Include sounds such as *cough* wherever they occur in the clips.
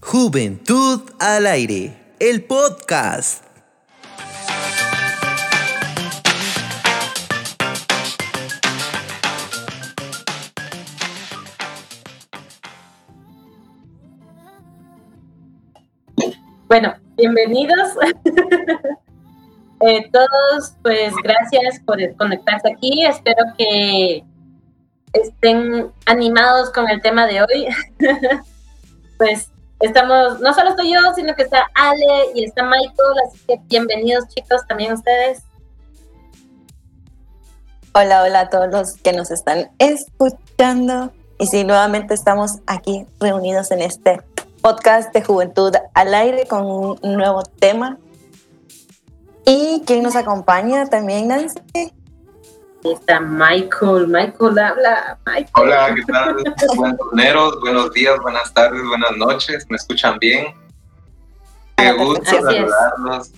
Juventud al aire, el podcast. Bueno, bienvenidos. *laughs* Eh, todos, pues gracias por conectarse aquí. Espero que estén animados con el tema de hoy. *laughs* pues estamos, no solo estoy yo, sino que está Ale y está Michael, así que bienvenidos chicos también ustedes. Hola, hola a todos los que nos están escuchando. Y sí, nuevamente estamos aquí reunidos en este podcast de Juventud al Aire con un nuevo tema. ¿Y quién nos acompaña también, Nancy? Está Michael. Michael habla. Michael. Hola, ¿qué tal? Buenos buenos días, buenas tardes, buenas noches. ¿Me escuchan bien? Qué gusto saludarlos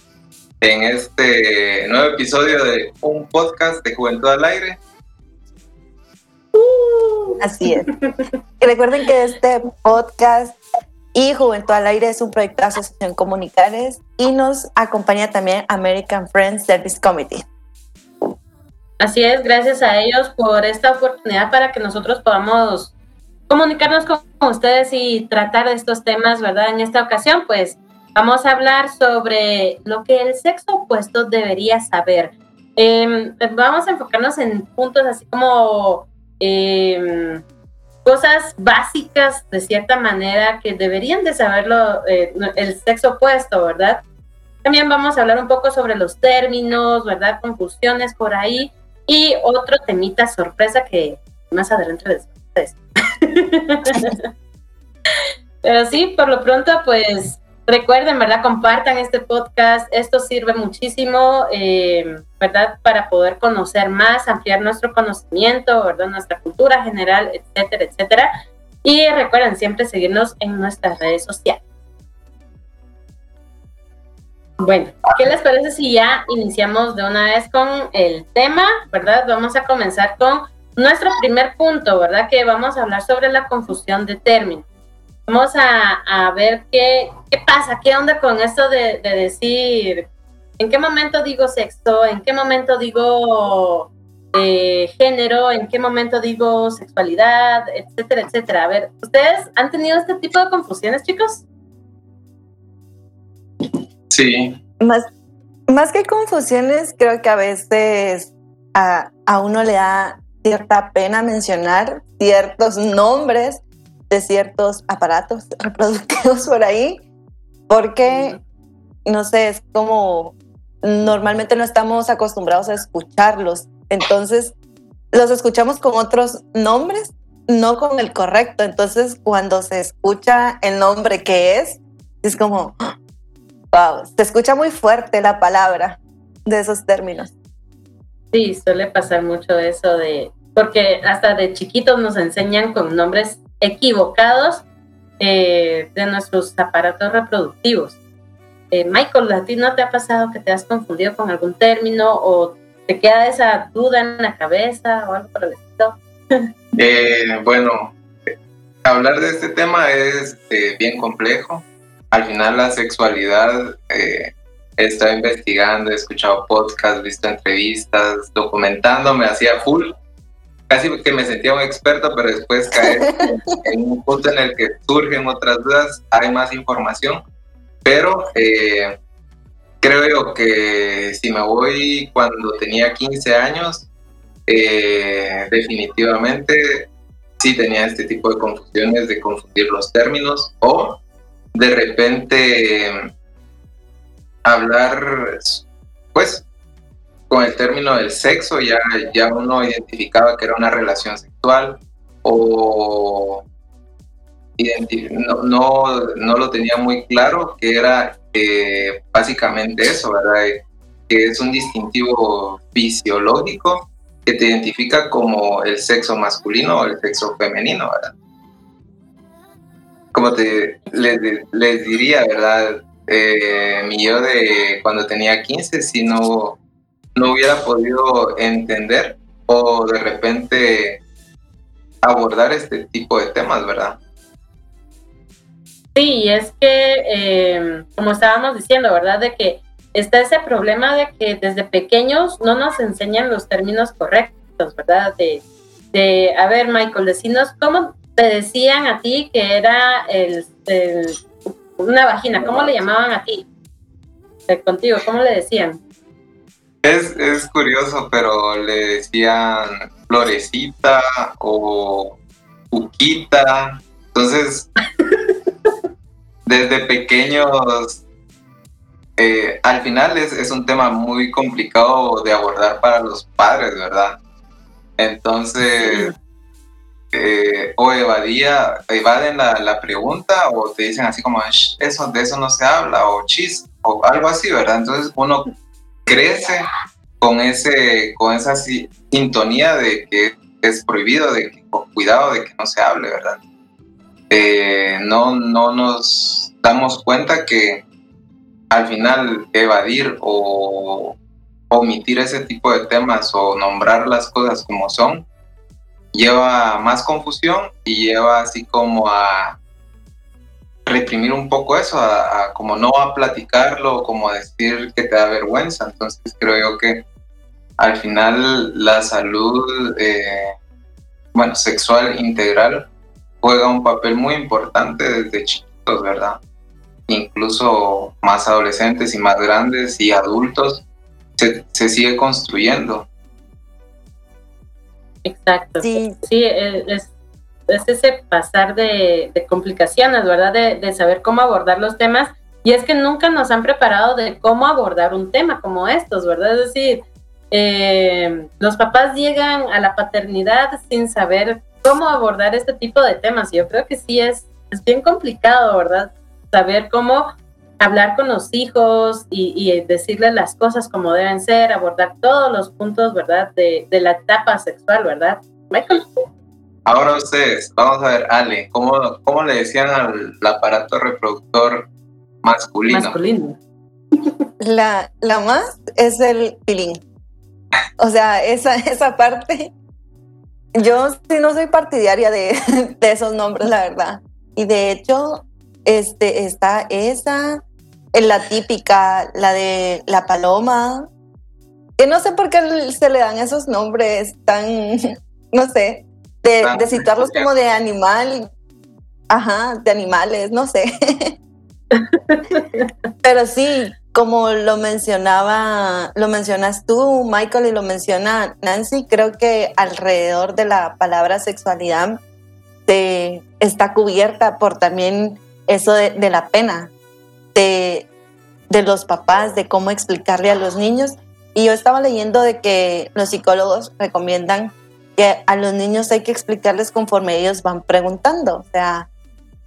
en este nuevo episodio de un podcast de Juventud al Aire. Así es. Y recuerden que este podcast y Juventud al Aire es un proyecto de Asociación Comunicares y nos acompaña también American Friends Service Committee. Así es, gracias a ellos por esta oportunidad para que nosotros podamos comunicarnos con ustedes y tratar de estos temas, ¿verdad? En esta ocasión, pues vamos a hablar sobre lo que el sexo opuesto debería saber. Em, vamos a enfocarnos en puntos así como eh, cosas básicas de cierta manera que deberían de saberlo eh, el sexo opuesto, ¿verdad? También vamos a hablar un poco sobre los términos, ¿verdad? Confusiones por ahí y otro temita sorpresa que más adelante les *laughs* Pero sí, por lo pronto, pues recuerden, ¿verdad? Compartan este podcast. Esto sirve muchísimo, eh, ¿verdad? Para poder conocer más, ampliar nuestro conocimiento, ¿verdad? Nuestra cultura general, etcétera, etcétera. Y recuerden siempre seguirnos en nuestras redes sociales. Bueno, ¿qué les parece si ya iniciamos de una vez con el tema, ¿verdad? Vamos a comenzar con nuestro primer punto, ¿verdad? Que vamos a hablar sobre la confusión de términos. Vamos a, ver qué, qué, pasa, qué onda con esto de, decir, en qué momento digo sexo, en qué momento digo eh, género, en qué momento digo sexualidad, etcétera, etcétera. A ver, ¿ustedes han tenido este tipo de confusiones, chicos? Sí. Más, más que confusiones, creo que a veces a, a uno le da cierta pena mencionar ciertos nombres de ciertos aparatos *laughs* reproductivos por ahí, porque, no sé, es como normalmente no estamos acostumbrados a escucharlos. Entonces, los escuchamos con otros nombres, no con el correcto. Entonces, cuando se escucha el nombre que es, es como, wow, se escucha muy fuerte la palabra de esos términos. Sí, suele pasar mucho eso de, porque hasta de chiquitos nos enseñan con nombres equivocados eh, de nuestros aparatos reproductivos. Eh, Michael, ¿a ti no te ha pasado que te has confundido con algún término o te queda esa duda en la cabeza o algo por el estilo? *laughs* Eh, bueno, hablar de este tema es bien complejo. Al final la sexualidad, he estado investigando, he escuchado podcasts, visto entrevistas, documentándome, hacía full. Casi que me sentía un experto, pero después caer *laughs* en un punto en el que surgen otras dudas, hay más información, pero eh, creo yo que si me voy cuando tenía 15 años, eh, definitivamente sí tenía este tipo de confusiones, de confundir los términos o de repente hablar, pues con el término del sexo ya, ya uno identificaba que era una relación sexual o no, no, no lo tenía muy claro, que era eh, básicamente eso, ¿verdad? Que es un distintivo fisiológico que te identifica como el sexo masculino o el sexo femenino, ¿verdad? Como te les, diría, ¿verdad? Eh, mi yo de cuando tenía 15, si no no hubiera podido entender o de repente abordar este tipo de temas, ¿verdad? Sí, es que, eh, como estábamos diciendo, ¿verdad? De que está ese problema de que desde pequeños no nos enseñan los términos correctos, ¿verdad? De, de a ver, Michael, decinos cómo te decían a ti que era el, una vagina, ¿cómo le llamaban a ti? contigo, ¿cómo le decían? Es, es curioso, pero le decían florecita o uquita. Entonces, *laughs* desde pequeños, eh, al final es, es, un tema muy complicado de abordar para los padres, ¿verdad? Entonces, eh, o evadía, evaden la, la, pregunta o te dicen así como, eso, de eso no se habla, o chis, o algo así, ¿verdad? Entonces uno crece con, ese, con esa sintonía de que es prohibido, de que, cuidado de que no se hable, ¿verdad? Eh, no, no nos damos cuenta que al final evadir o omitir ese tipo de temas o nombrar las cosas como son lleva más confusión y lleva así como a reprimir un poco eso, a, como no a platicarlo, como a decir que te da vergüenza. Entonces creo yo que al final la salud, eh, bueno, sexual integral juega un papel muy importante desde chiquitos, ¿verdad? Incluso más adolescentes y más grandes y adultos se, se sigue construyendo. Exacto. Sí, sí es, es ese pasar de, complicaciones, ¿verdad? De, saber cómo abordar los temas. Y es que nunca nos han preparado de cómo abordar un tema como estos, ¿verdad? Es decir, eh, los papás llegan a la paternidad sin saber cómo abordar este tipo de temas. Yo creo que sí es, es bien complicado, ¿verdad? Saber cómo hablar con los hijos y, y, decirles las cosas como deben ser, abordar todos los puntos, ¿verdad? De, de la etapa sexual, ¿verdad? Michael. Ahora ustedes, vamos a ver, Ale, ¿cómo, cómo le decían al aparato reproductor masculino? Masculino. La, la más es el pilín. O sea, esa, esa parte, yo sí no soy partidaria de, de esos nombres, la verdad. Y de hecho, este, está esa, la típica, la de la paloma, que no sé por qué se le dan esos nombres tan, *laughs* no sé, de, situarlos como de animal, ajá, de animales, no sé. *laughs* Pero sí, como lo mencionaba, lo mencionas tú, Michael, y lo menciona Nancy, creo que alrededor de la palabra sexualidad se está cubierta por también eso de, de la pena, de, de los papás, de cómo explicarle a los niños. Y yo estaba leyendo de que los psicólogos recomiendan que a los niños hay que explicarles conforme ellos van preguntando, o sea,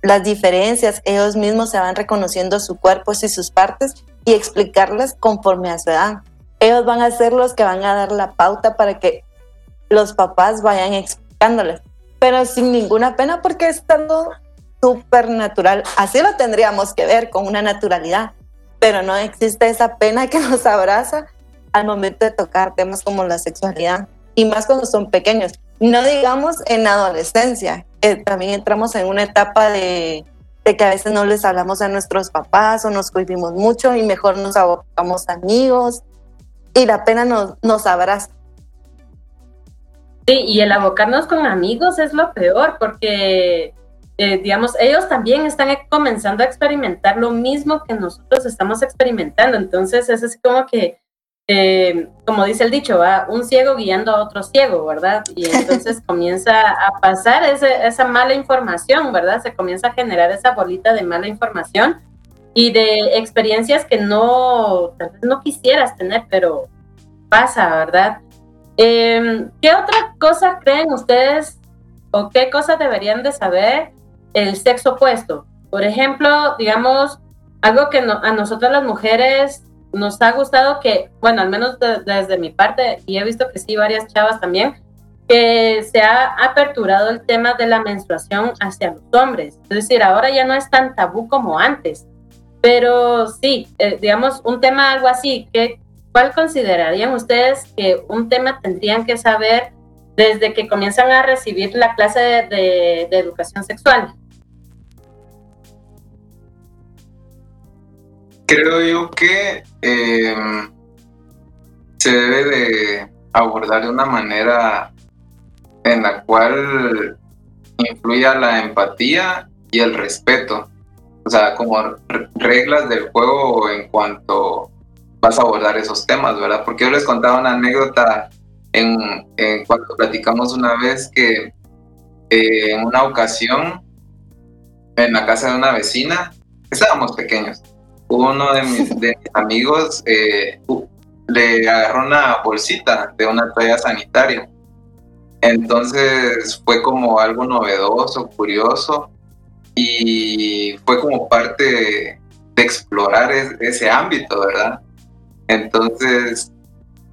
las diferencias, ellos mismos se van reconociendo su cuerpo y sus partes y explicarles conforme a su edad. Ellos van a ser los que van a dar la pauta para que los papás vayan explicándoles, pero sin ninguna pena porque es algo súper natural. Así lo tendríamos que ver con una naturalidad, pero no existe esa pena que nos abraza al momento de tocar temas como la sexualidad y más cuando son pequeños. No digamos en adolescencia, que también entramos en una etapa de, que a veces no les hablamos a nuestros papás o nos cohibimos mucho y mejor nos abocamos amigos y la pena nos, nos abraza. Sí, y el abocarnos con amigos es lo peor porque, eh, digamos, ellos también están comenzando a experimentar lo mismo que nosotros estamos experimentando. Entonces es así como que eh, como dice el dicho, va un ciego guiando a otro ciego, ¿verdad? Y entonces *laughs* comienza a pasar esa mala información, ¿verdad? Se comienza a generar esa bolita de mala información y de experiencias que no, tal vez no quisieras tener, pero pasa, ¿verdad? Em, ¿Qué otra cosa creen ustedes o qué cosas deberían de saber el sexo opuesto? Por ejemplo, digamos, algo que a nosotras las mujeres nos ha gustado que, bueno, al menos desde mi parte, y he visto que sí, varias chavas también, que se ha aperturado el tema de la menstruación hacia los hombres. Es decir, ahora ya no es tan tabú como antes. Pero sí, eh, digamos, un tema algo así, que, ¿cuál considerarían ustedes que un tema tendrían que saber desde que comienzan a recibir la clase de, educación sexual? Creo yo que em, se debe de abordar de una manera en la cual influya la empatía y el respeto. O sea, como reglas del juego en cuanto vas a abordar esos temas, ¿verdad? Porque yo les contaba una anécdota en, cuando platicamos una vez que eh, en una ocasión en la casa de una vecina, estábamos pequeños, uno *laughs* de mis, amigos eh, le agarró una bolsita de una toalla sanitaria. Entonces fue como algo novedoso, curioso y fue como parte de, explorar ese ámbito, ¿verdad? Entonces,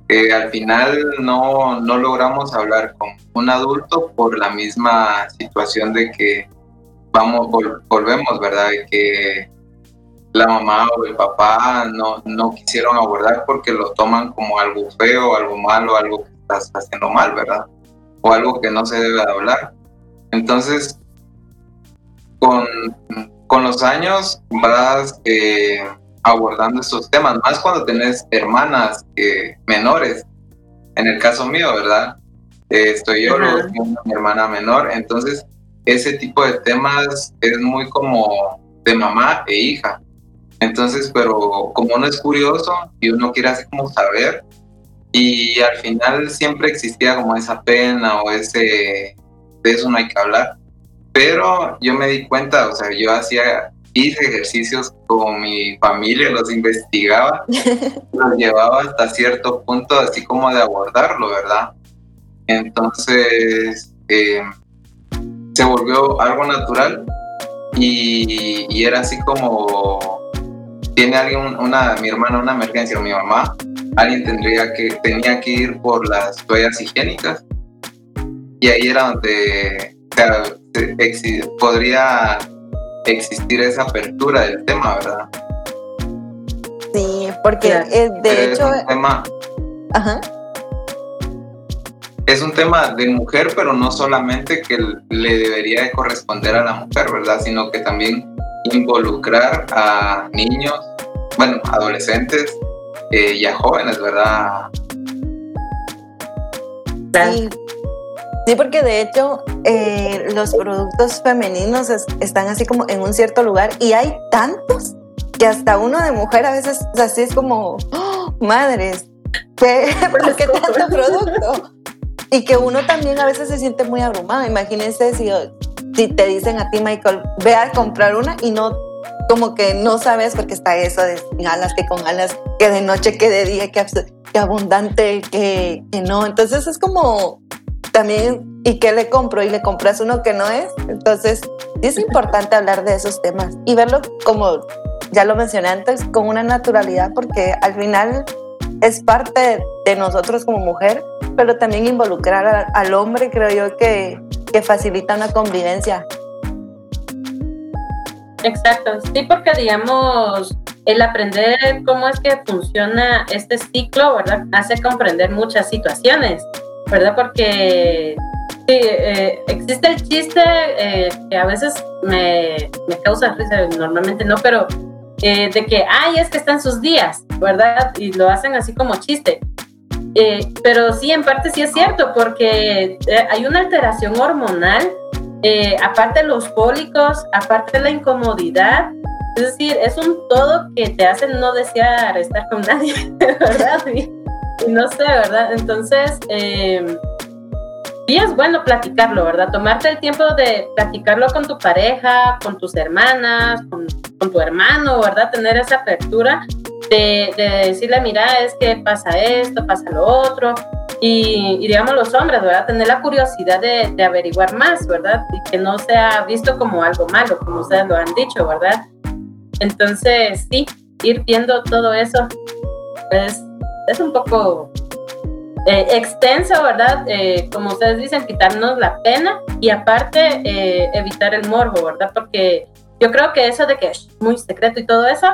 eh, al final no, no, logramos hablar con un adulto por la misma situación de que vamos, volvemos, ¿verdad? De que la mamá o el papá no, no quisieron abordar porque lo toman como algo feo, algo malo, algo que estás haciendo mal, ¿verdad? O algo que no se debe hablar. Entonces, con, con los años vas eh, abordando estos temas, más cuando tenés hermanas eh, menores. En el caso mío, ¿verdad? Eh, estoy yo, mi hermana menor, entonces ese tipo de temas es muy como de mamá e hija. Entonces, pero como uno es curioso y uno quiere así como saber, y al final siempre existía como esa pena o ese, de eso no hay que hablar. Pero yo me di cuenta, o sea, yo hacía, hice ejercicios con mi familia, los investigaba, *laughs* los llevaba hasta cierto punto así como de abordarlo, ¿verdad? Entonces, eh, se volvió algo natural y, y era así como tiene alguien, una, mi hermana una emergencia o mi mamá, alguien tendría que, tenía que ir por las toallas higiénicas y ahí era donde podría existir esa apertura del tema, ¿verdad? Sí, porque de hecho... Es un tema, Ajá. Es un tema de mujer, pero no solamente que le debería de corresponder a la mujer, ¿verdad? Sino que también involucrar a niños, bueno, adolescentes eh, y a jóvenes, ¿verdad? Sí. Sí, porque de hecho eh, los productos femeninos están así como en un cierto lugar y hay tantos que hasta uno de mujer a veces así es como, ¡Oh, madres, ¿qué, *laughs* ¿por qué tanto *laughs* producto? Y que uno también a veces se siente muy abrumado. Imagínense si si te dicen a ti, Michael, ve a comprar una y no, como que no sabes porque está eso de alas, que con alas, que de noche, que de día, que, que abundante, que, que no. Entonces es como también, ¿y qué le compro? Y le compras uno que no es. Entonces es importante hablar de esos temas y verlo como, ya lo mencioné antes, con una naturalidad porque al final es parte de nosotros como mujer, pero también involucrar al hombre, creo yo que que facilita una convivencia. Exacto, sí, porque digamos, el aprender cómo es que funciona este ciclo, ¿verdad? Hace comprender muchas situaciones, ¿verdad? Porque sí, eh, existe el chiste eh, que a veces me, causa risa, normalmente no, pero eh, de que, ay, es que están sus días, ¿verdad? Y lo hacen así como chiste. Eh, pero sí, en parte sí es cierto, porque eh, hay una alteración hormonal, eh, aparte los cólicos, aparte la incomodidad, es decir, es un todo que te hace no desear estar con *laughs* nadie, ¿verdad? Y, no sé, ¿verdad? Entonces, eh, sí es bueno platicarlo, ¿verdad? Tomarte el tiempo de platicarlo con tu pareja, con tus hermanas, con, con tu hermano, ¿verdad? Tener esa apertura de, decirle, mira, es que pasa esto, pasa lo otro. Y, digamos los hombres, ¿verdad? Tener la curiosidad de, de, averiguar más, ¿verdad? Y que no sea visto como algo malo, como ustedes lo han dicho, ¿verdad? Entonces, sí, ir viendo todo eso pues, es un poco eh, extenso, ¿verdad? Eh, como ustedes dicen, quitarnos la pena y aparte eh, evitar el morbo, ¿verdad? Porque yo creo que eso de que es muy secreto y todo eso,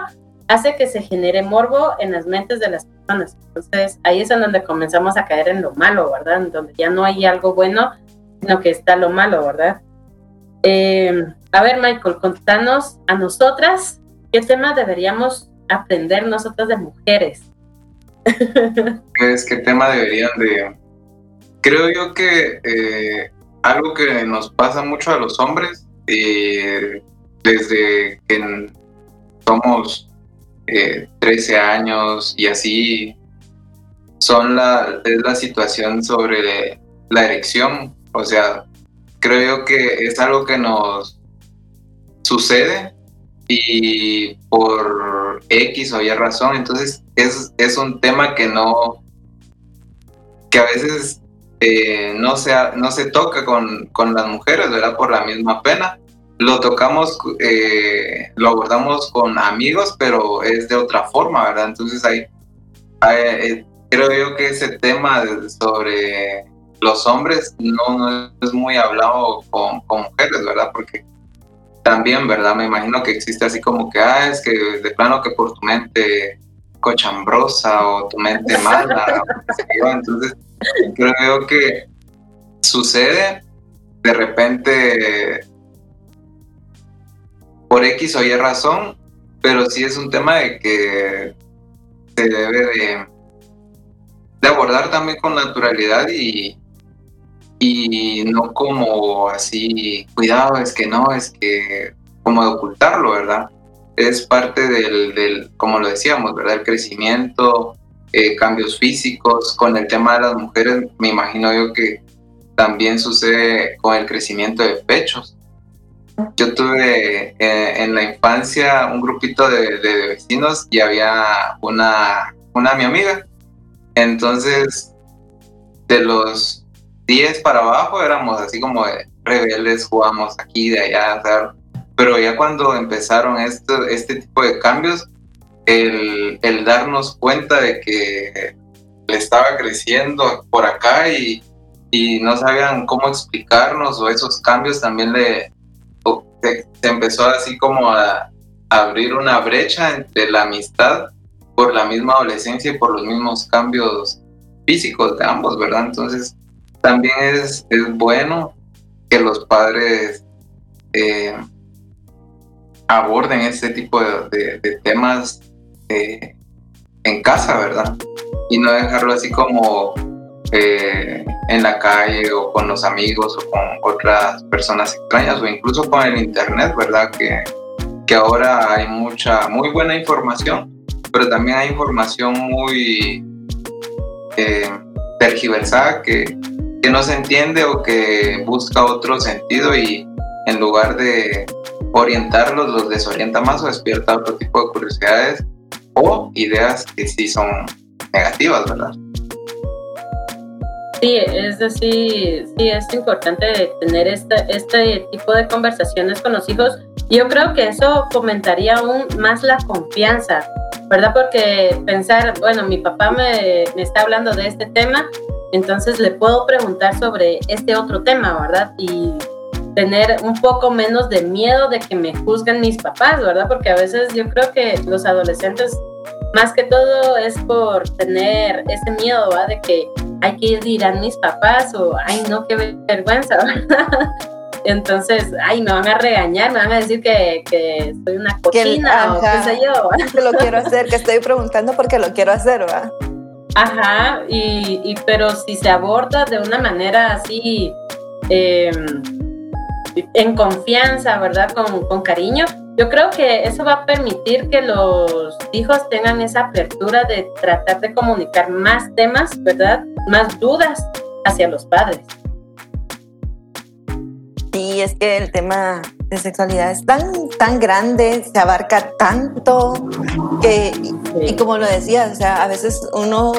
hace que se genere morbo en las mentes de las personas. Entonces, ahí es en donde comenzamos a caer en lo malo, ¿verdad? En donde ya no hay algo bueno, sino que está lo malo, ¿verdad? Eh, a ver, Michael, contanos a nosotras qué tema deberíamos aprender nosotras de mujeres. *laughs* Pues, ¿Qué tema deberían de...? Creo yo que eh, algo que nos pasa mucho a los hombres, eh, desde que somos 13 eh, años y así, son la, es la situación sobre la erección. O sea, creo que es algo que nos sucede y por X o Y razón, entonces es, es un tema que no, que a veces eh, no, se, no se toca con, con, las mujeres, ¿verdad? Por la misma pena. Lo tocamos, eh, lo abordamos con amigos, pero es de otra forma, ¿verdad? Entonces ahí, eh, creo yo que ese tema sobre los hombres no, no es muy hablado con, con, mujeres, ¿verdad? Porque también, ¿verdad? Me imagino que existe así como que, ah, es que de plano que por tu mente cochambrosa o tu mente *laughs* mala, entonces creo que sucede de repente por X o Y razón, pero sí es un tema de que se debe de, abordar también con naturalidad y, y no como así, cuidado, es que no, es que como de ocultarlo, ¿verdad? Es parte del, del como lo decíamos, ¿verdad? El crecimiento, eh, cambios físicos, con el tema de las mujeres, me imagino yo que también sucede con el crecimiento de pechos. Yo tuve eh, en la infancia un grupito de, vecinos y había una, una mi amiga. Entonces, de los 10 para abajo éramos así como rebeldes, jugamos aquí, de allá, pero ya cuando empezaron esto, este tipo de cambios, el, el, darnos cuenta de que le estaba creciendo por acá y, y, no sabían cómo explicarnos o esos cambios también le se, empezó así como a, abrir una brecha entre la amistad por la misma adolescencia y por los mismos cambios físicos de ambos, ¿verdad? Entonces también es, es bueno que los padres eh, aborden este tipo de, temas eh, en casa, ¿verdad? Y no dejarlo así como eh, en la calle o con los amigos o con otras personas extrañas o incluso con el internet, ¿verdad? Que, que ahora hay mucha, muy buena información, pero también hay información muy tergiversada que, que no se entiende o que busca otro sentido y en lugar de orientarlos los desorienta más o despierta otro tipo de curiosidades o ideas que sí son negativas, ¿verdad? Sí, es decir, sí es importante tener este, este tipo de conversaciones con los hijos. Yo creo que eso fomentaría aún más la confianza, ¿verdad? Porque pensar, bueno, mi papá me, me está hablando de este tema, entonces le puedo preguntar sobre este otro tema, ¿verdad? Y tener un poco menos de miedo de que me juzguen mis papás, ¿verdad? Porque a veces yo creo que los adolescentes, más que todo, es por tener ese miedo, ¿verdad? De que hay que ir a mis papás o, ay, no, qué vergüenza, ¿verdad? *laughs* Entonces, ay, me van a regañar, me van a decir que, que soy una cochina o qué sé yo. *laughs* Que lo quiero hacer, que estoy preguntando porque lo quiero hacer, ¿verdad? Ajá, y, pero si se aborda de una manera así, em, en confianza, ¿verdad? Con, con, cariño, yo creo que eso va a permitir que los hijos tengan esa apertura de tratar de comunicar más temas, ¿verdad? Más dudas hacia los padres. Sí, es que el tema de sexualidad es tan, tan grande, se abarca tanto, que, y como lo decía, o sea, a veces uno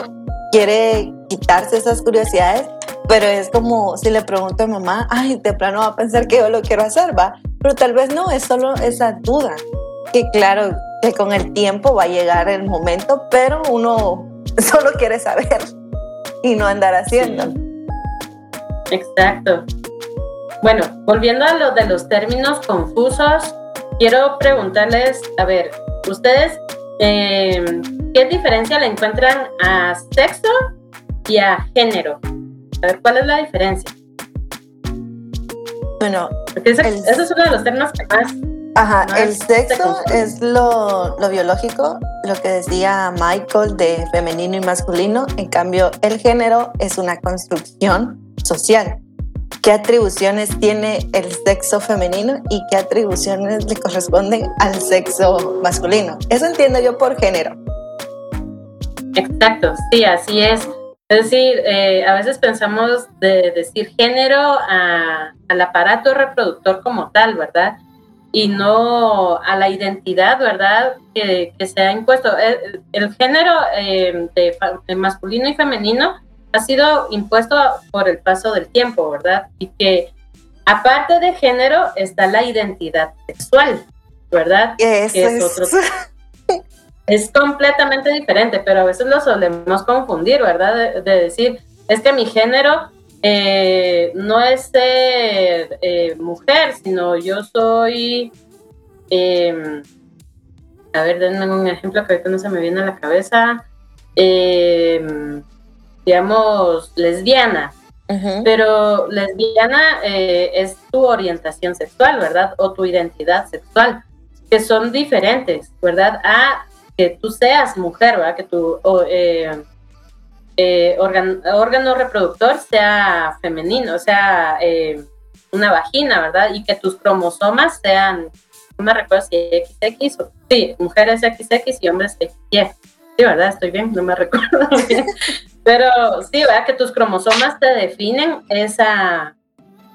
quiere quitarse esas curiosidades, pero es como si le pregunto a mamá, ay, de plano va a pensar que yo lo quiero hacer, va, pero tal vez no, es solo esa duda, que claro, que con el tiempo va a llegar el momento, pero uno *laughs* solo quiere saber y no andar haciendo. Exacto. Bueno, volviendo a lo de los términos confusos, quiero preguntarles, a ver, ustedes eh, ¿qué diferencia le encuentran a sexo y a género? A ver, ¿cuál es la diferencia? Bueno, ese, es uno de los términos que más... Ajá, el sexo es lo, lo, biológico, lo que decía Michael de femenino y masculino. En cambio, el género es una construcción social. ¿Qué atribuciones tiene el sexo femenino y qué atribuciones le corresponden al sexo masculino? Eso entiendo yo por género. Exacto, sí, así es. Es decir, eh, a veces pensamos de decir género al aparato reproductor como tal, ¿verdad? Y no a la identidad, ¿verdad? Que, se ha impuesto. Eh, el, género eh, de, masculino y femenino ha sido impuesto por el paso del tiempo, ¿verdad? Y que aparte de género está la identidad sexual, ¿verdad? que es otro *laughs* es completamente diferente, pero a veces lo solemos confundir, ¿verdad? De, decir, es que mi género eh, no es ser eh, mujer, sino yo soy, em, a ver, denme un ejemplo que ahorita no se me viene a la cabeza, em, digamos, lesbiana. Pero lesbiana eh, es tu orientación sexual, ¿verdad? O tu identidad sexual, que son diferentes, ¿verdad? A que tú seas mujer, ¿verdad? Que tu eh, eh, órgano, reproductor sea femenino, sea eh, una vagina, ¿verdad? Y que tus cromosomas sean, no me recuerdo si XX o, sí, mujeres XX y hombres XY. Sí, ¿verdad? Estoy bien, no me *laughs* recuerdo. Pero sí, ¿verdad? Que tus cromosomas te definen esa,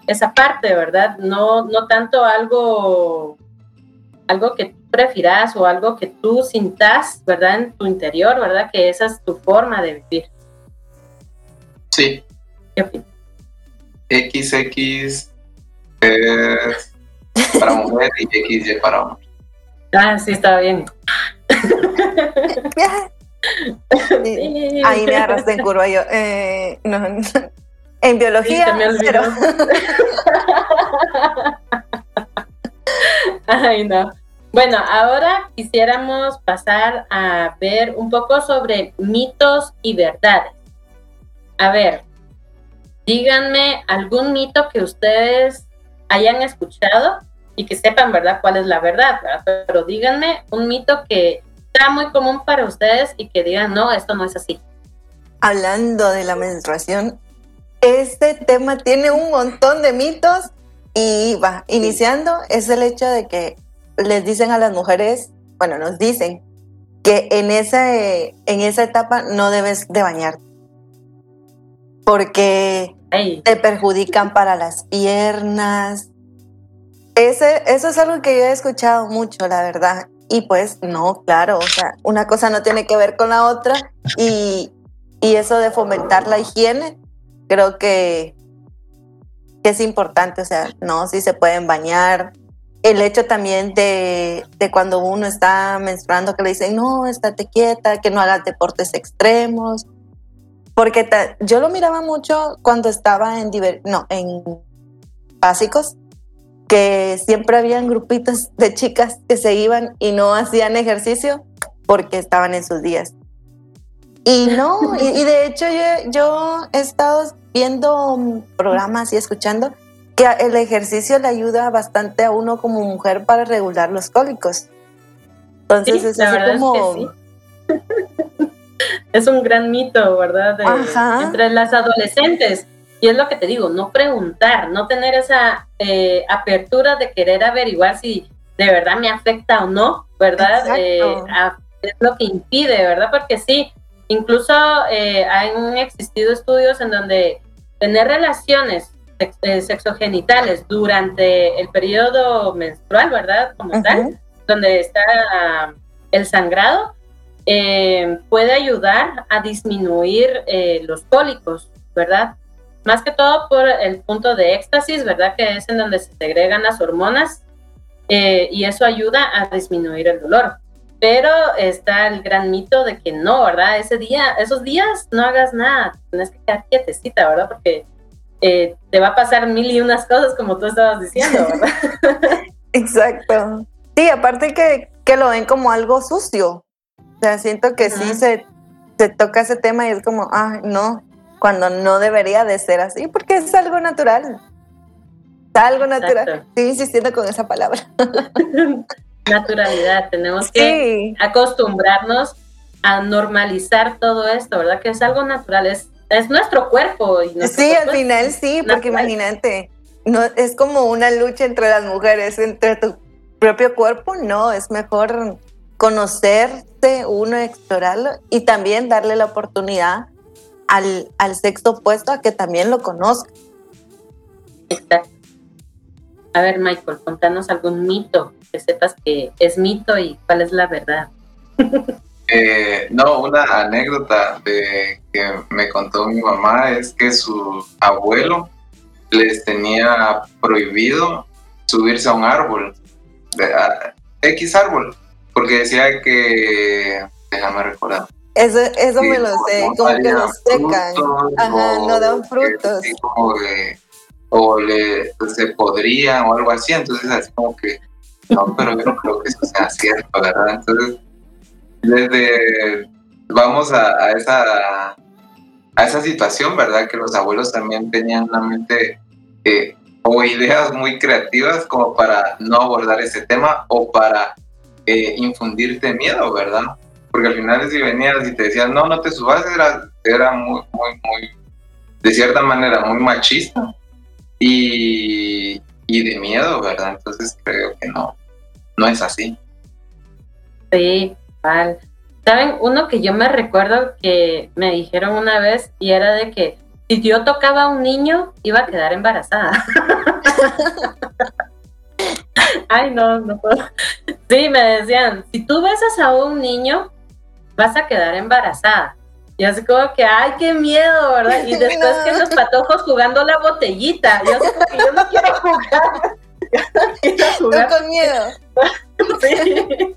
esa parte, ¿verdad? No, no tanto algo, algo que prefieras o algo que tú sintas, ¿verdad? En tu interior, ¿verdad? Que esa es tu forma de vivir. Sí. ¿Qué XX es para mujer y XY para hombre. *laughs* Ah, sí, está bien. *laughs* Ahí me arrastré en curva yo. Eh, no, En biología, pero... *laughs* Ay, no. Bueno, ahora quisiéramos pasar a ver un poco sobre mitos y verdades. A ver, díganme algún mito que ustedes hayan escuchado y que sepan, ¿verdad?, cuál es la verdad, Pero díganme un mito que sea muy común para ustedes y que digan, no, esto no es así. Hablando de la menstruación, este tema tiene un montón de mitos y va, iniciando es el hecho de que les dicen a las mujeres, bueno, nos dicen que en esa, en esa etapa no debes de bañarte porque te perjudican para las piernas. Ese, eso es algo que yo he escuchado mucho, la verdad. Y pues no, claro, o sea, una cosa no tiene que ver con la otra y, y eso de fomentar la higiene, creo que, que es importante, o sea, no, si se pueden bañar, el hecho también de, cuando uno está menstruando que le dicen, no, estate quieta, que no hagas deportes extremos. Porque yo lo miraba mucho cuando estaba en, no, en básicos, que siempre habían grupitos de chicas que se iban y no hacían ejercicio porque estaban en sus días. Y no, y, de hecho yo, yo, he estado viendo programas y escuchando que el ejercicio le ayuda bastante a uno como mujer para regular los cólicos. Entonces es así como... *laughs* Es, un gran mito, ¿verdad? entre las adolescentes. Y es lo que te digo, no preguntar, no tener esa eh, apertura de querer averiguar si de verdad me afecta o no, ¿verdad? Eh, es lo que impide, ¿verdad? Porque sí, incluso eh, han existido estudios en donde tener relaciones sexogenitales durante el periodo menstrual, ¿verdad? Como tal, donde está el sangrado, eh, puede ayudar a disminuir eh, los cólicos, ¿verdad? Más que todo por el punto de éxtasis, ¿verdad? Que es en donde se segregan las hormonas y eso ayuda a disminuir el dolor. Pero está el gran mito de que no, ¿verdad? Ese día, esos días no hagas nada, tienes que quedar quietecita, ¿verdad? Porque eh, te va a pasar mil y unas cosas como tú estabas diciendo, *laughs* ¿verdad? Exacto. Sí, aparte que, que lo ven como algo sucio. O sea, siento que sí se, se toca ese tema y es como, ah, no, cuando no debería de ser así, porque es algo natural. Es algo natural. Estoy insistiendo con esa palabra. *laughs* Naturalidad, tenemos que acostumbrarnos a normalizar todo esto, ¿verdad? Que es algo natural, es, es nuestro cuerpo. Y sí, al final sí, porque imagínate, no, es como una lucha entre las mujeres, entre tu propio cuerpo, no, es mejor conocerse uno, explorarlo y también darle la oportunidad al, al sexo opuesto a que también lo conozca. Exacto. A ver, Michael, contanos algún mito que sepas que es mito y cuál es la verdad. *laughs* Eh, no, una anécdota de que me contó mi mamá es que su abuelo les tenía prohibido subirse a un árbol, X árbol, porque decía que, déjame recordar. Eso, eso me lo sé, como que lo secan, Ajá, no dan frutos. o le, se podría o algo así, entonces así como que, no, pero yo no creo que eso sea cierto, ¿verdad? Entonces, desde, vamos a, esa a esa situación, ¿verdad? Que los abuelos también tenían una mente eh, o ideas muy creativas como para no abordar ese tema o para eh, infundirte miedo, ¿verdad? Porque al final si venías y te decían, no, no te subas, era, era muy, muy, muy, de cierta manera, muy machista y, y de miedo, ¿verdad? Entonces creo que no, no es así. Sí, ¿Saben? Uno que yo me recuerdo que me dijeron una vez y era de que si yo tocaba a un niño, iba a quedar embarazada. *laughs* Ay, no, no puedo. Sí, me decían, si tú besas a un niño, vas a quedar embarazada. Y así como que, ay, qué miedo, ¿verdad? Y *laughs* después que los patojos jugando la botellita. Yo, que yo no quiero jugar. *laughs* Yo no con miedo. sí.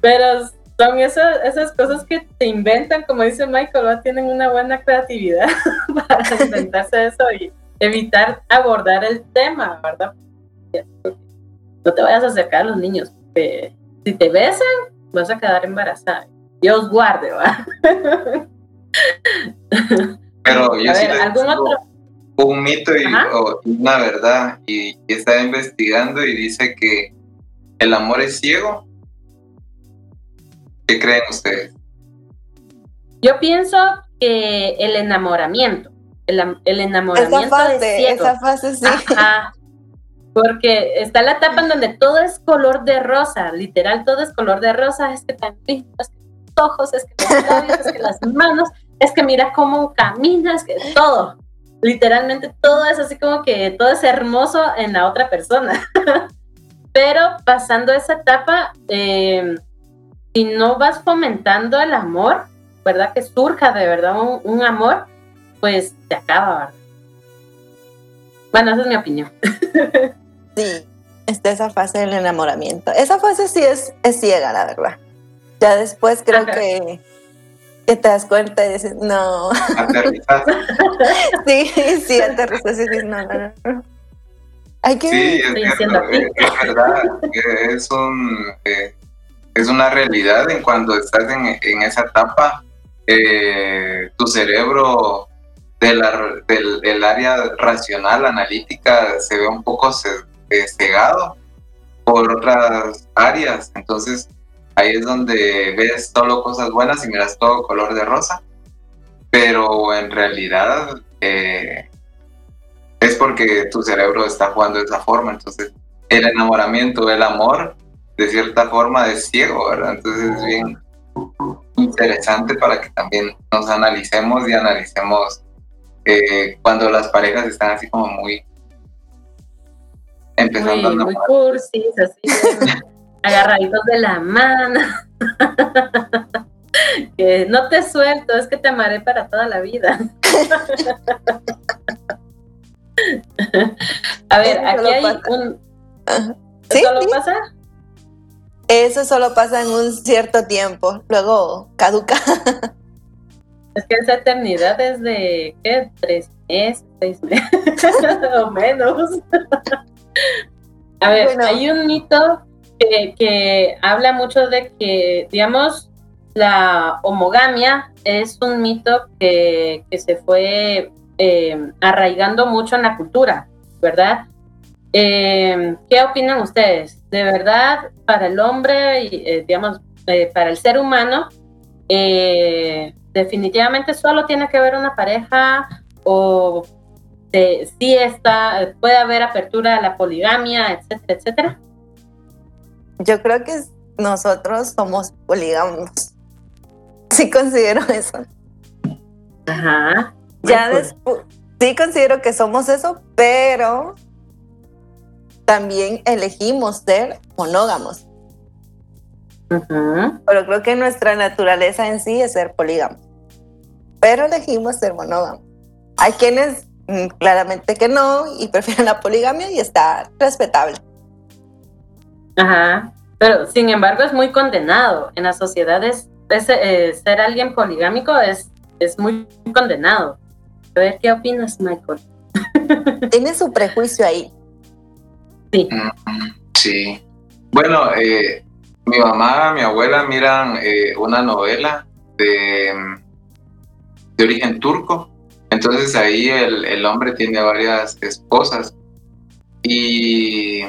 Pero son esas, esas cosas que te inventan, como dice Michael, tienen una buena creatividad *laughs* para inventarse eso y evitar abordar el tema, ¿verdad? No te vayas a acercar a los niños. si te besan, vas a quedar embarazada. Dios guarde, ¿va? *laughs* Pero yo sí ¿algún otro? un mito y, una verdad y, y está investigando y dice que el amor es ciego ¿Qué creen ustedes? Yo pienso que el enamoramiento, el, enamoramiento esa fase, Esa fase sí. Porque está la etapa en donde todo es color de rosa, literal, todo es color de rosa, es que tan es que los ojos, es que los labios, es que las manos, es que mira cómo caminas, que todo, literalmente todo es así como que todo es hermoso en la otra persona. *laughs* Pero pasando esa etapa, eh, si no vas fomentando el amor, ¿verdad? Que surja de verdad un, amor, pues te acaba, ¿verdad? Bueno, esa es mi opinión. *laughs* sí, está esa fase del enamoramiento. Esa fase sí es, es ciega, la verdad. Ya después creo que, te das cuenta y dices, no. *laughs* Aterrizas. *laughs* sí, sí, aterrizas y dices, no, no, no. Hay que sí, es, es, verdad, es un... Eh, es una realidad en cuando estás en, esa etapa, eh, tu cerebro del, área racional, analítica, se ve un poco eh, cegado por otras áreas. Entonces ahí es donde ves solo cosas buenas y miras todo color de rosa. Pero en realidad eh, es porque tu cerebro está jugando de esa forma. Entonces el enamoramiento, el amor, de cierta forma de ciego, ¿verdad? Entonces es bien interesante para que también nos analicemos y analicemos eh, cuando las parejas están así como muy empezando muy, a muy cursis, así *laughs* agarraditos de la mano. *laughs* que no te suelto, es que te amaré para toda la vida. *laughs* a ver, aquí hay un... ¿Sí? lo pasa? Eso solo pasa en un cierto tiempo, luego caduca. *laughs* Es que esa eternidad es de, ¿qué? Tres meses, seis meses *laughs* o menos. A ver, hay un mito que, habla mucho de que, digamos, la homogamia es un mito que, se fue eh, arraigando mucho en la cultura, ¿verdad? Eh, ¿Qué opinan ustedes? ¿De verdad para el hombre, eh, digamos, para el ser humano, definitivamente solo tiene que haber una pareja o sí está, puede haber apertura a la poligamia, etcétera, etcétera? Yo creo que nosotros somos polígamos. *laughs* Sí considero eso. Ajá. Ya después, sí considero que somos eso, pero también elegimos ser monógamos. Pero creo que nuestra naturaleza en sí es ser polígamos. Pero elegimos ser monógamos. Hay quienes mm, claramente que no y *laughs* prefieren la poligamia y está respetable. Ajá. Pero sin embargo es muy condenado. En las sociedades eh, ser alguien poligámico es, es muy condenado. A ver, ¿qué opinas, Michael? *laughs* Tiene su prejuicio ahí. Sí. Mm. Bueno, eh, mi mamá, mi abuela miran eh, una novela de, de origen turco. Entonces ahí el, el hombre tiene varias esposas. Y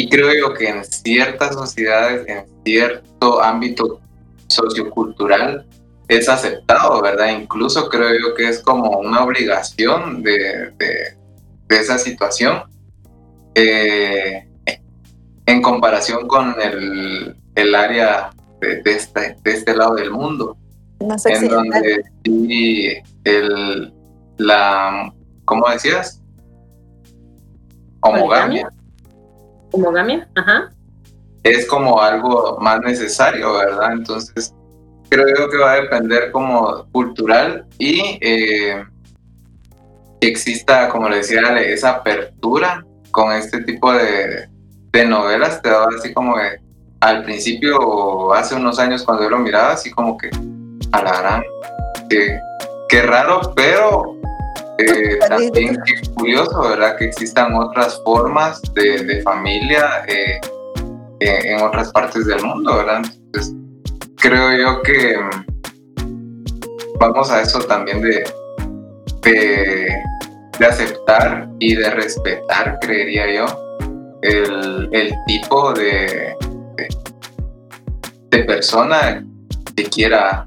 y creo yo que en ciertas sociedades, en cierto ámbito sociocultural, es aceptado, ¿verdad? Incluso creo yo que es como una obligación de, esa situación eh, en comparación con el, área de, este, de este lado del mundo. en donde sí, el, la, ¿cómo decías? Homogamia homogamia, ajá. Es como algo más necesario, ¿verdad? Entonces, creo yo que va a depender como cultural y eh, que exista, como le decía, esa apertura con este tipo de, novelas. Te daba así como que al principio, hace unos años cuando yo lo miraba, así como que a la gran, que, que raro, pero eh, *laughs* también es curioso, ¿verdad? Que existan otras formas de, familia eh, eh, en otras partes del mundo, ¿verdad? Entonces, creo yo que mm, vamos a eso también de, de, aceptar y de respetar, creería yo, el, tipo de, de, persona que quiera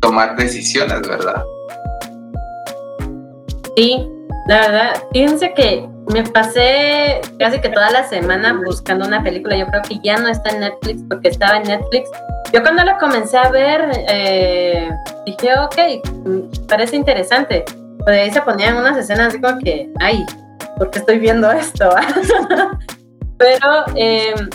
tomar decisiones, ¿verdad? Sí, la verdad, fíjense que me pasé casi que toda la semana buscando una película. Yo creo que ya no está en Netflix porque estaba en Netflix. Yo cuando la comencé a ver, eh, dije, ok, parece interesante. Pero ahí se ponían unas escenas así como que, ay, ¿por qué estoy viendo esto? *laughs* Pero em,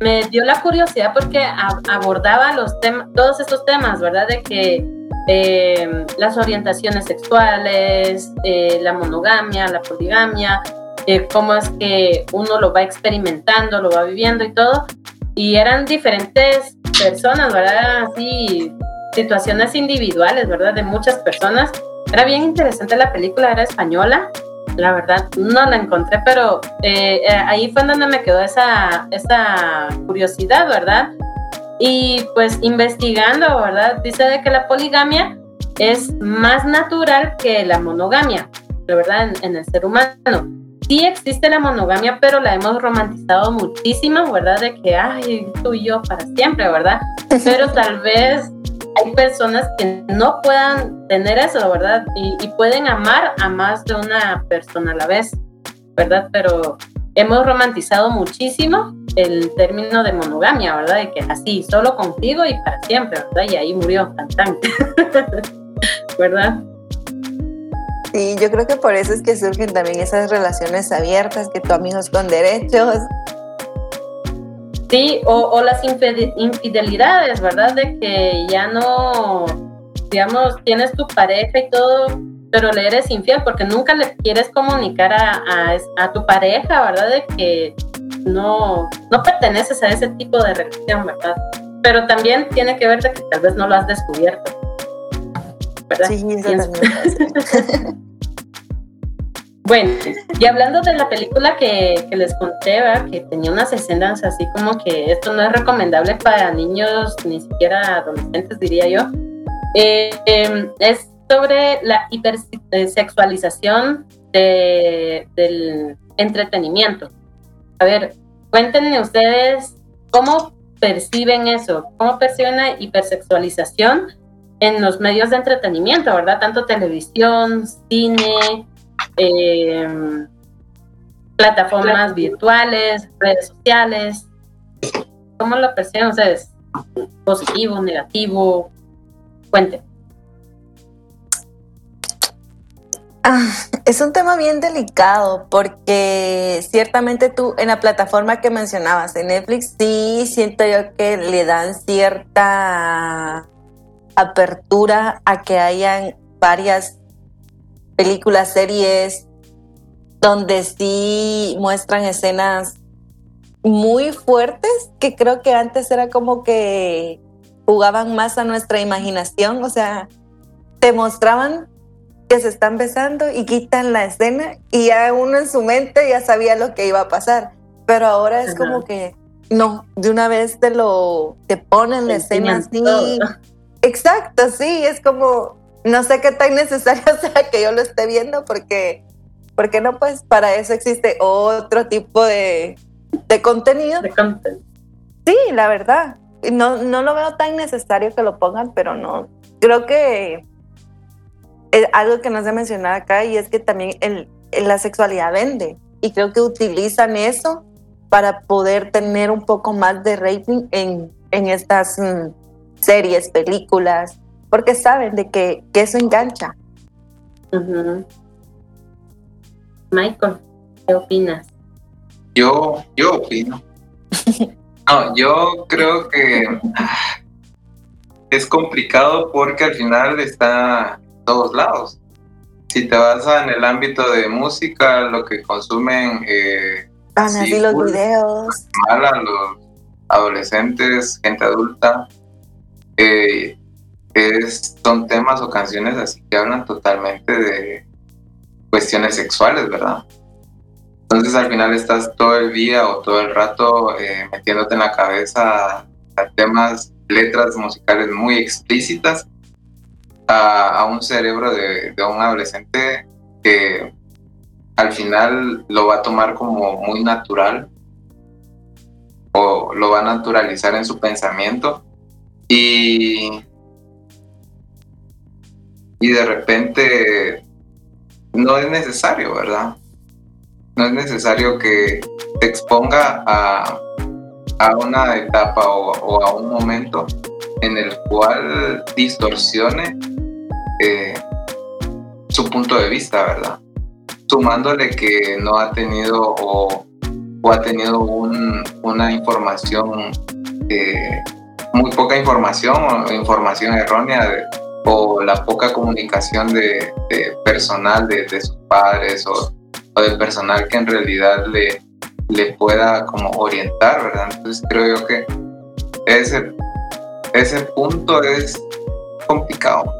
me dio la curiosidad porque abordaba los temas, todos estos temas, ¿verdad? De que Em, las orientaciones sexuales, eh, la monogamia, la poligamia, eh, cómo es que uno lo va experimentando, lo va viviendo y todo. Y eran diferentes personas, ¿verdad? Así, situaciones individuales, ¿verdad? De muchas personas. Era bien interesante la película, era española. La verdad, no la encontré, pero eh, ahí fue donde me quedó esa, esa curiosidad, ¿verdad? Y pues investigando, ¿verdad? Dice de que la poligamia es más natural que la monogamia, ¿verdad? En, el ser humano. Sí existe la monogamia, pero la hemos romantizado muchísimo, ¿verdad? De que, ay, tú y yo para siempre, ¿verdad? *laughs* Pero tal vez hay personas que no puedan tener eso, ¿verdad? Y, y pueden amar a más de una persona a la vez, ¿verdad? Pero hemos romantizado muchísimo el término de monogamia, ¿verdad? De que así, solo contigo y para siempre, ¿verdad? Y ahí murió, tan, *laughs* ¿verdad? Sí, yo creo que por eso es que surgen también esas relaciones abiertas, que tu amigos con derechos. Sí, o, las infidelidades, ¿verdad? De que ya no, digamos, tienes tu pareja y todo, pero le eres infiel porque nunca le quieres comunicar a, a tu pareja, ¿verdad? De que no, no perteneces a ese tipo de relación, ¿verdad? Pero también tiene que ver de que tal vez no lo has descubierto. ¿verdad? Sí, *laughs* Bueno, y hablando de la película que, que les conté, que tenía unas escenas así como que esto no es recomendable para niños, ni siquiera adolescentes, diría yo, eh, em, es sobre la hipersexualización de, del entretenimiento. A ver, cuéntenme ustedes cómo perciben eso, cómo perciben la hipersexualización en los medios de entretenimiento, ¿verdad? Tanto televisión, cine, em, plataformas virtuales, redes sociales. ¿Cómo lo perciben ustedes? ¿Positivo, negativo? Cuente. Ah, es un tema bien delicado porque ciertamente tú en la plataforma que mencionabas, en Netflix, sí siento yo que le dan cierta apertura a que hayan varias películas, series, donde sí muestran escenas muy fuertes que creo que antes era como que jugaban más a nuestra imaginación, o sea, te mostraban que se están besando y quitan la escena y ya uno en su mente ya sabía lo que iba a pasar, pero ahora es como que no, de una vez te lo te ponen la escena así. Exacto, sí, es como no sé qué tan necesario *laughs* sea que yo lo esté viendo porque porque no pues para eso existe otro tipo de de contenido. De contenido. Sí, la verdad no, no lo veo tan necesario que lo pongan, pero no. Creo que es algo que no se menciona acá y es que también el, la sexualidad vende. Y creo que utilizan eso para poder tener un poco más de rating en, en estas mm, series, películas, porque saben de que, que eso engancha. Michael, ¿qué opinas? Yo, yo opino *laughs* No, yo creo que es complicado porque al final está en todos lados. Si te vas en el ámbito de música, lo que consumen eh, así los videos, los adolescentes, gente adulta, eh, son temas o canciones así que hablan totalmente de cuestiones sexuales, ¿verdad? Entonces al final estás todo el día o todo el rato eh, metiéndote en la cabeza temas, letras musicales muy explícitas a, un cerebro de, un adolescente que al final lo va a tomar como muy natural o lo va a naturalizar en su pensamiento y, y de repente no es necesario, ¿verdad? no es necesario que te exponga a, una etapa o, a un momento en el cual distorsione eh, su punto de vista, ¿verdad? Sumándole que no ha tenido o, ha tenido una información, eh, muy poca información o información errónea o la poca comunicación de, personal de, sus padres o del personal que en realidad le, le pueda como orientar, ¿verdad? Entonces creo yo que ese, ese punto es complicado.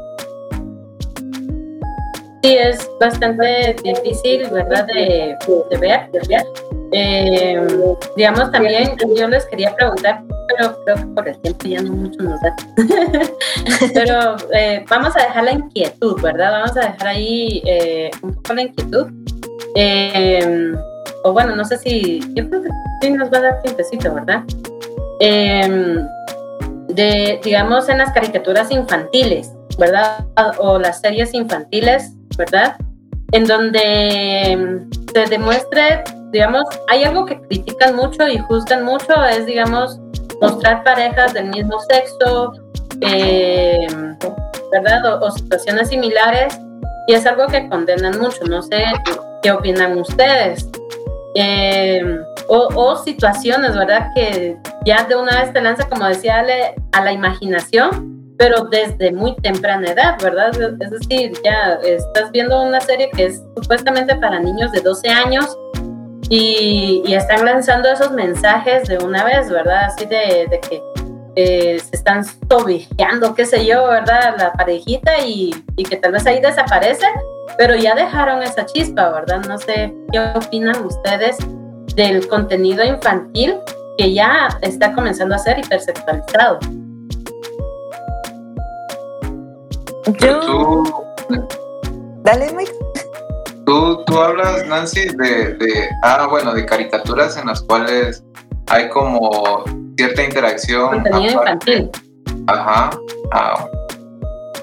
Sí, es bastante difícil, ¿verdad? De, de ver, de ver. Eh, digamos, también yo les quería preguntar, pero creo que por el tiempo ya no mucho nos da. *laughs* pero eh, vamos a dejar la inquietud, ¿verdad? Vamos a dejar ahí eh, un poco la inquietud eh, o bueno, no sé si, yo creo que sí nos va a dar tiempecito, ¿verdad? Eh, de, digamos, en las caricaturas infantiles, ¿verdad? O las series infantiles, ¿verdad? En donde se demuestre, digamos, hay algo que critican mucho y juzgan mucho, es, digamos, mostrar parejas del mismo sexo, eh, ¿verdad? o, situaciones similares, y es algo que condenan mucho, no sé qué opinan ustedes. Eh, o, situaciones, ¿verdad? Que ya de una vez te lanza, como decía Ale, a la imaginación, pero desde muy temprana edad, ¿verdad? Es decir, ya estás viendo una serie que es supuestamente para niños de 12 años y, están lanzando esos mensajes de una vez, ¿verdad? Así de, que eh, se están sobijeando, qué sé yo, ¿verdad? La parejita y, y que tal vez ahí desaparece pero ya dejaron esa chispa, ¿verdad? No sé qué opinan ustedes del contenido infantil que ya está comenzando a ser hipersexualizado. Yo... Dale, Mike. Tú, tú hablas, Nancy, de, de, ah, bueno, de caricaturas en las cuales hay como cierta interacción. Contenido infantil. Ajá. Ah,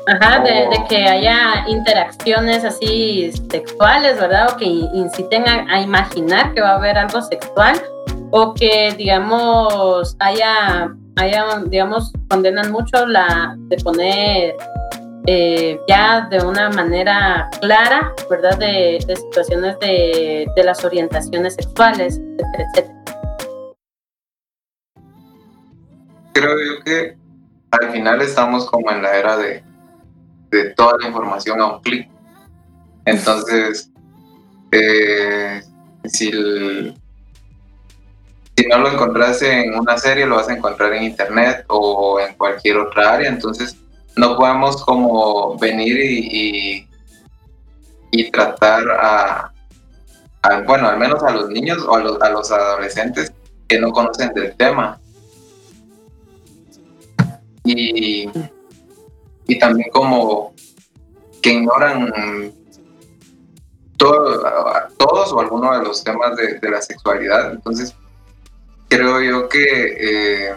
Ajá, de, que haya interacciones así sexuales, ¿verdad? O que inciten a, imaginar que va a haber algo sexual o que, digamos, haya, haya digamos, condenan mucho la de poner eh, ya de una manera clara, ¿verdad? De, situaciones de, las orientaciones sexuales, etcétera, etcétera. Creo yo que al final estamos como en la era de toda la información a un clic. Entonces, eh, si, no lo encontrás en una serie, lo vas a encontrar en internet o en cualquier otra área. Entonces, no podemos como venir y, y, tratar a, bueno, al menos a los niños o a los, a los adolescentes que no conocen del tema. Y y también como que ignoran todos o algunos de los temas de, la sexualidad. Entonces, creo yo que eh,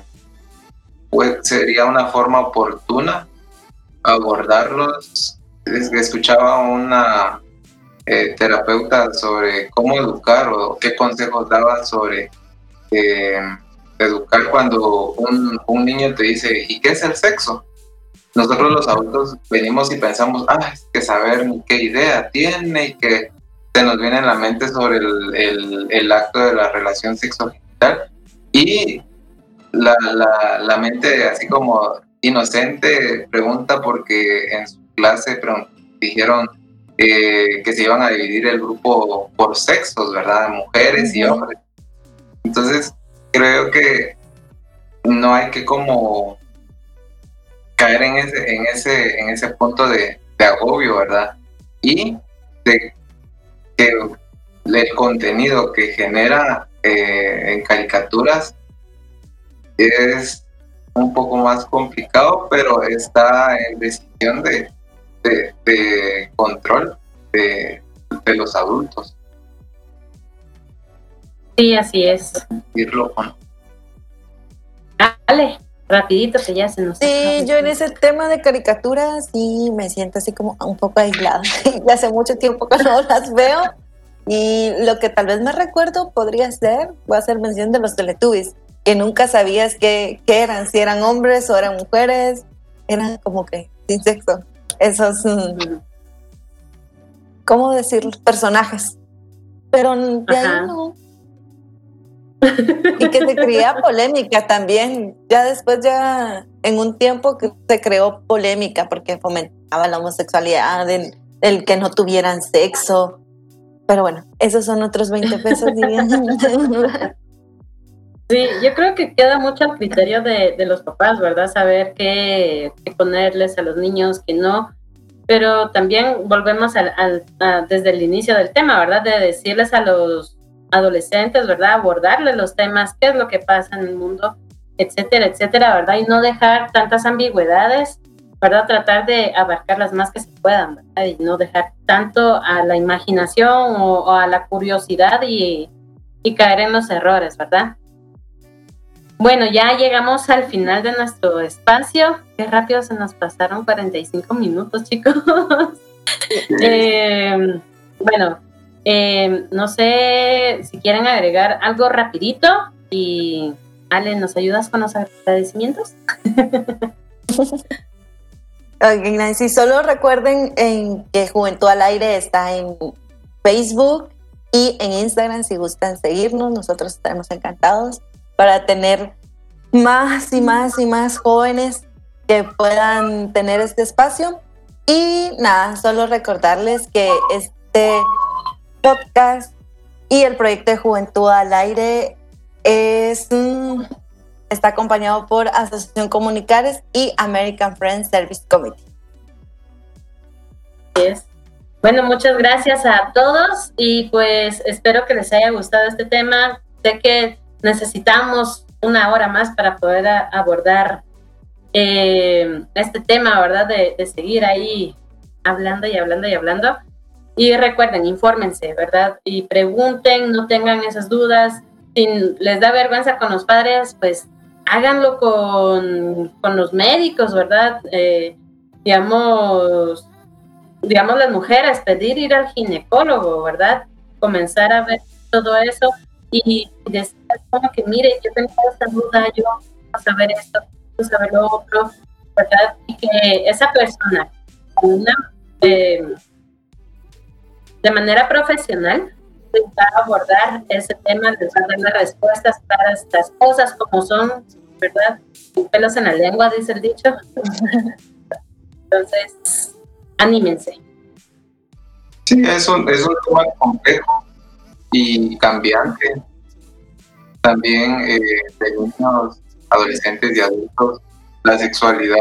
pues, sería una forma oportuna abordarlos. Escuchaba una eh, terapeuta sobre cómo educar o qué consejos daba sobre eh, educar cuando un, un niño te dice, ¿y qué es el sexo? nosotros los adultos venimos y pensamos, ah, es que saber qué idea tiene y que se nos viene en la mente sobre el, el, acto de la relación sexual y la, la, la, mente así como inocente pregunta porque en su clase dijeron eh, que se iban a dividir el grupo por sexos, ¿verdad? Mujeres y hombres. Entonces, creo que no hay que como caer en ese, en ese, en ese punto de, agobio, ¿verdad? Y de que el contenido que genera eh, en caricaturas es un poco más complicado, pero está en decisión de, de, control de, de, los adultos. Sí, así es. Irlo o no. Dale rapidito que ya se nos... Sí, yo en ese tema de caricaturas sí me siento así como un poco aislada. *laughs* ya hace mucho tiempo que no las veo y lo que tal vez me recuerdo podría ser, voy a hacer mención de los Teletubbies, que nunca sabías qué, eran, si eran hombres o eran mujeres, eran como que sin sexo. Esos, ¿cómo decir? Personajes. Pero de ahí no, y que se crea *laughs* polémica también. Ya después, ya en un tiempo que se creó polémica porque fomentaba la homosexualidad, el, que no tuvieran sexo. Pero bueno, esos son otros 20 pesos, *laughs* *laughs* Sí, yo creo que queda mucho al criterio de, los papás, ¿verdad? Saber qué, ponerles a los niños, qué no. Pero también volvemos al, desde el inicio del tema, ¿verdad? De decirles a los adolescentes, ¿verdad? Abordarle los temas, qué es lo que pasa en el mundo, etcétera, etcétera, ¿verdad? Y no dejar tantas ambigüedades, ¿verdad? Tratar de abarcar las más que se puedan, ¿verdad? Y no dejar tanto a la imaginación o, a la curiosidad y, y caer en los errores, ¿verdad? Bueno, ya llegamos al final de nuestro espacio. Qué rápido se nos pasaron 45 minutos, chicos. eh, bueno, eh, no sé si quieren agregar algo rapidito y Ale, ¿nos ayudas con los agradecimientos? ok, Nancy, solo recuerden en que Juventud al Aire está en Facebook y en Instagram si gustan seguirnos, nosotros estaremos encantados para tener más y más y más jóvenes que puedan tener este espacio. Y nada, solo recordarles que este podcast y el proyecto de Juventud al Aire es, mm, está acompañado por Asociación Comunicares y American Friends Service Committee. Es. Bueno, muchas gracias a todos y pues espero que les haya gustado este tema. Sé que necesitamos una hora más para poder abordar eh, este tema, ¿verdad? De, seguir ahí hablando y hablando y hablando. Y recuerden, infórmense, ¿verdad? Y pregunten, no tengan esas dudas. Si les da vergüenza con los padres, pues háganlo con, con los médicos, ¿verdad? Eh, digamos, digamos las mujeres, pedir ir al ginecólogo, ¿verdad? Comenzar a ver todo eso y decir como que, mire, yo tengo esta duda, yo quiero saber esto, quiero saber lo otro, ¿verdad? Y que esa persona, una, eh, de manera profesional, va a abordar ese tema, les va a dar las respuestas para estas cosas como son, ¿verdad? Pelos en la lengua, dice el dicho. Entonces, anímense. Sí, es un, es un tema complejo y cambiante. También eh, de niños, adolescentes y adultos, la sexualidad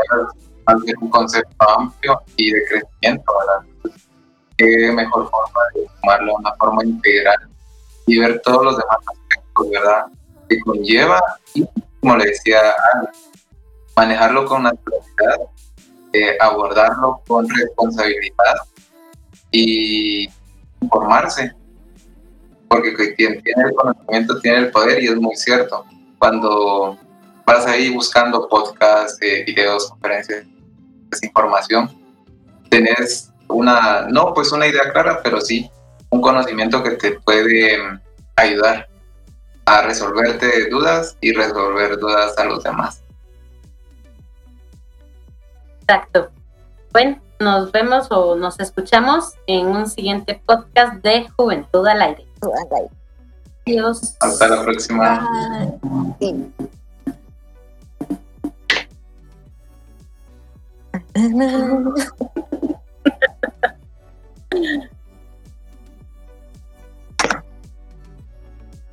va un concepto amplio y de crecimiento. Qué mejor forma de tomarlo de una forma integral y ver todos los demás aspectos. Que conlleva y, como le decía manejarlo con naturalidad abordarlo con responsabilidad y informarse, porque quien tiene el conocimiento tiene el poder y es muy cierto. Cuando vas ahí buscando podcasts, eh, videos, conferencias, información, tenés una, no pues una idea clara, pero sí un conocimiento que te puede mm, ayudar a resolverte dudas y resolver dudas a los demás. Exacto. Bueno, nos vemos o nos escuchamos en un siguiente podcast de Juventud al Aire. Adiós. Hasta la próxima.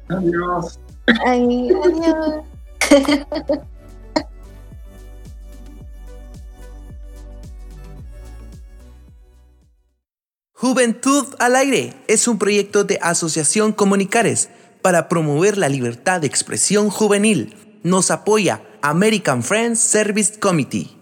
Adiós. Ay, adiós. *laughs* Juventud al Aire es un proyecto de Asociación Comunicares para promover la libertad de expresión juvenil. Nos apoya American Friends Service Committee.